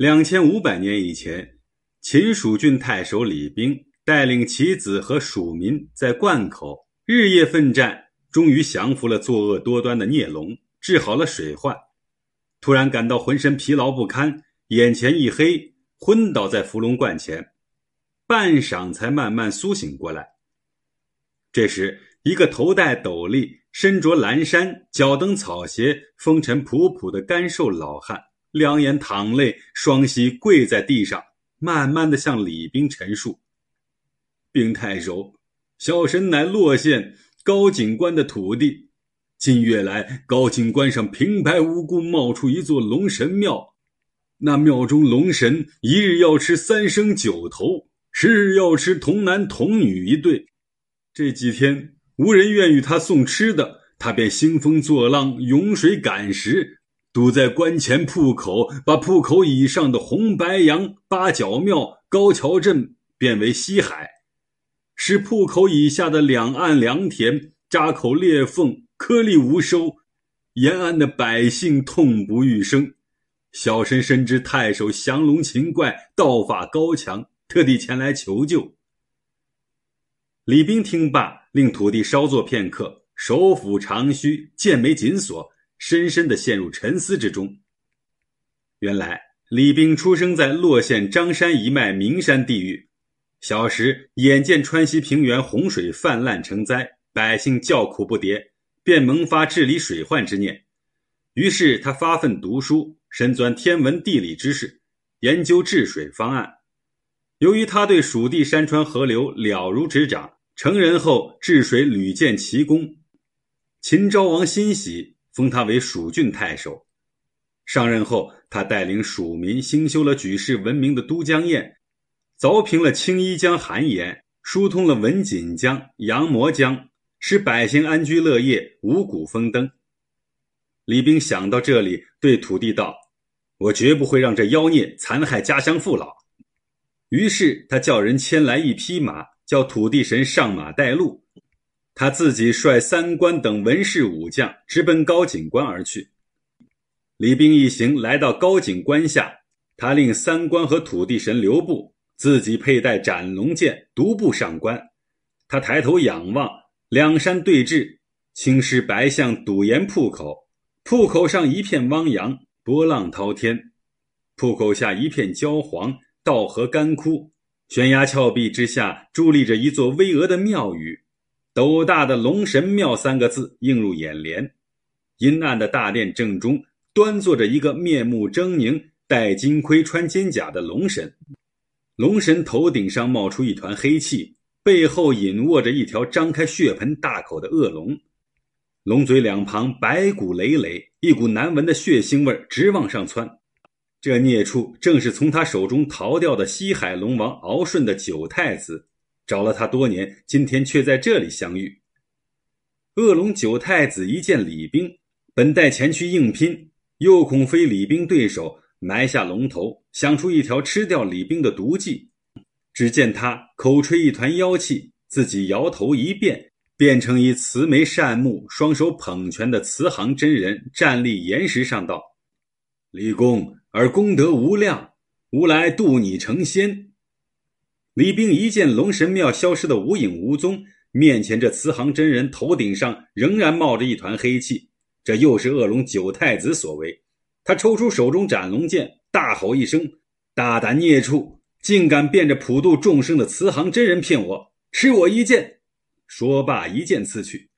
两千五百年以前，秦蜀郡太守李冰带领其子和蜀民在灌口日夜奋战，终于降服了作恶多端的孽龙，治好了水患。突然感到浑身疲劳不堪，眼前一黑，昏倒在伏龙观前，半晌才慢慢苏醒过来。这时，一个头戴斗笠、身着蓝衫、脚蹬草鞋、风尘仆仆的干瘦老汉，两眼淌泪，双膝跪在地上，慢慢的向李冰陈述：“冰太守，小神乃洛县高景关的土地。近月来，高景关上平白无故冒出一座龙神庙，那庙中龙神一日要吃三生九头，十日要吃童男童女一对。这几天。”无人愿与他送吃的，他便兴风作浪，涌水赶食，堵在关前铺口，把铺口以上的红白杨、八角庙、高桥镇变为西海，使铺口以下的两岸良田扎口裂缝，颗粒无收，沿岸的百姓痛不欲生。小神深知太守降龙擒怪，道法高强，特地前来求救。李冰听罢，令土地稍坐片刻，手抚长须，剑眉紧锁，深深的陷入沉思之中。原来李冰出生在洛县张山一脉名山地域，小时眼见川西平原洪水泛滥成灾，百姓叫苦不迭，便萌发治理水患之念。于是他发奋读书，深钻天文地理知识，研究治水方案。由于他对蜀地山川河流了如指掌。成人后治水屡建奇功，秦昭王欣喜，封他为蜀郡太守。上任后，他带领蜀民兴修了举世闻名的都江堰，凿平了青衣江寒岩，疏通了文锦江、阳磨江，使百姓安居乐业，五谷丰登。李冰想到这里，对土地道：“我绝不会让这妖孽残害家乡父老。”于是他叫人牵来一匹马。叫土地神上马带路，他自己率三官等文士武将直奔高景关而去。李冰一行来到高景关下，他令三官和土地神留步，自己佩戴斩龙剑独步上关。他抬头仰望，两山对峙，青石白象堵严瀑口，瀑口上一片汪洋，波浪滔天；瀑口下一片焦黄，道河干枯。悬崖峭壁之下，伫立着一座巍峨的庙宇，斗大的“龙神庙”三个字映入眼帘。阴暗的大殿正中，端坐着一个面目狰狞、戴金盔、穿金甲的龙神。龙神头顶上冒出一团黑气，背后隐卧着一条张开血盆大口的恶龙，龙嘴两旁白骨累累，一股难闻的血腥味直往上窜。这孽畜正是从他手中逃掉的西海龙王敖顺的九太子，找了他多年，今天却在这里相遇。恶龙九太子一见李冰，本待前去硬拼，又恐非李冰对手，埋下龙头，想出一条吃掉李冰的毒计。只见他口吹一团妖气，自己摇头一变，变成一慈眉善目、双手捧拳的慈航真人，站立岩石上道：“李公。”而功德无量，吾来渡你成仙。李冰一见龙神庙消失的无影无踪，面前这慈航真人头顶上仍然冒着一团黑气，这又是恶龙九太子所为。他抽出手中斩龙剑，大吼一声：“大胆孽畜，竟敢变着普度众生的慈航真人骗我，吃我一剑！”说罢，一剑刺去。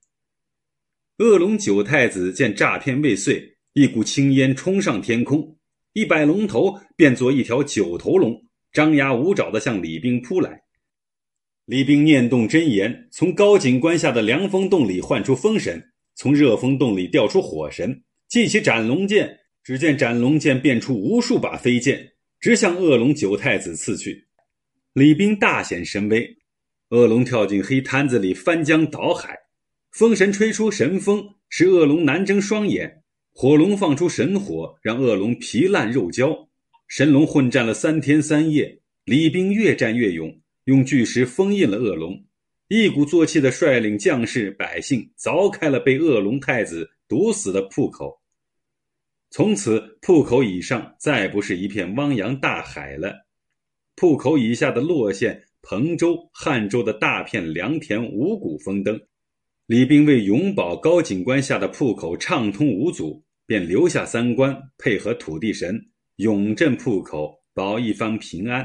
恶龙九太子见诈骗未遂，一股青烟冲上天空。一摆龙头，变作一条九头龙，张牙舞爪地向李冰扑来。李冰念动真言，从高景关下的凉风洞里唤出风神，从热风洞里调出火神，祭起斩龙剑。只见斩龙剑变出无数把飞剑，直向恶龙九太子刺去。李冰大显神威，恶龙跳进黑滩子里，翻江倒海。风神吹出神风，使恶龙难睁双眼。火龙放出神火，让恶龙皮烂肉焦。神龙混战了三天三夜，李冰越战越勇，用巨石封印了恶龙，一鼓作气地率领将士百姓凿开了被恶龙太子毒死的铺口。从此铺口以上再不是一片汪洋大海了，铺口以下的洛县、彭州、汉州的大片良田五谷丰登。李冰为永保高景关下的铺口畅通无阻，便留下三官，配合土地神，永镇铺口，保一方平安。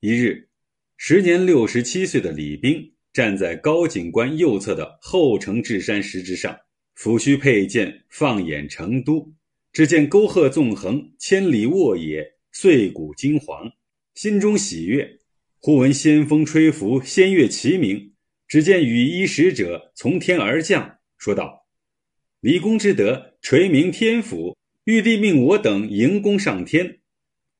一日，时年六十七岁的李冰站在高景关右侧的后城智山石之上，抚须佩剑，放眼成都，只见沟壑纵横，千里沃野，碎骨金黄，心中喜悦。忽闻仙风吹拂，仙乐齐鸣。只见羽衣使者从天而降，说道：“李公之德垂名天府，玉帝命我等迎功上天。”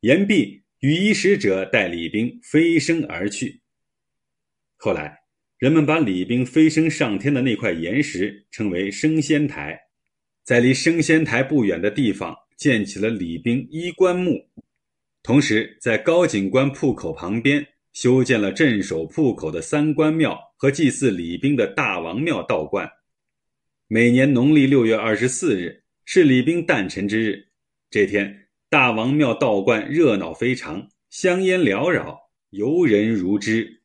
言毕，羽衣使者带李冰飞升而去。后来，人们把李冰飞升上天的那块岩石称为升仙台，在离升仙台不远的地方建起了李冰衣冠墓，同时在高景观铺口旁边。修建了镇守铺口的三官庙和祭祀李冰的大王庙道观。每年农历六月二十四日是李冰诞辰之日，这天大王庙道观热闹非常，香烟缭绕，游人如织。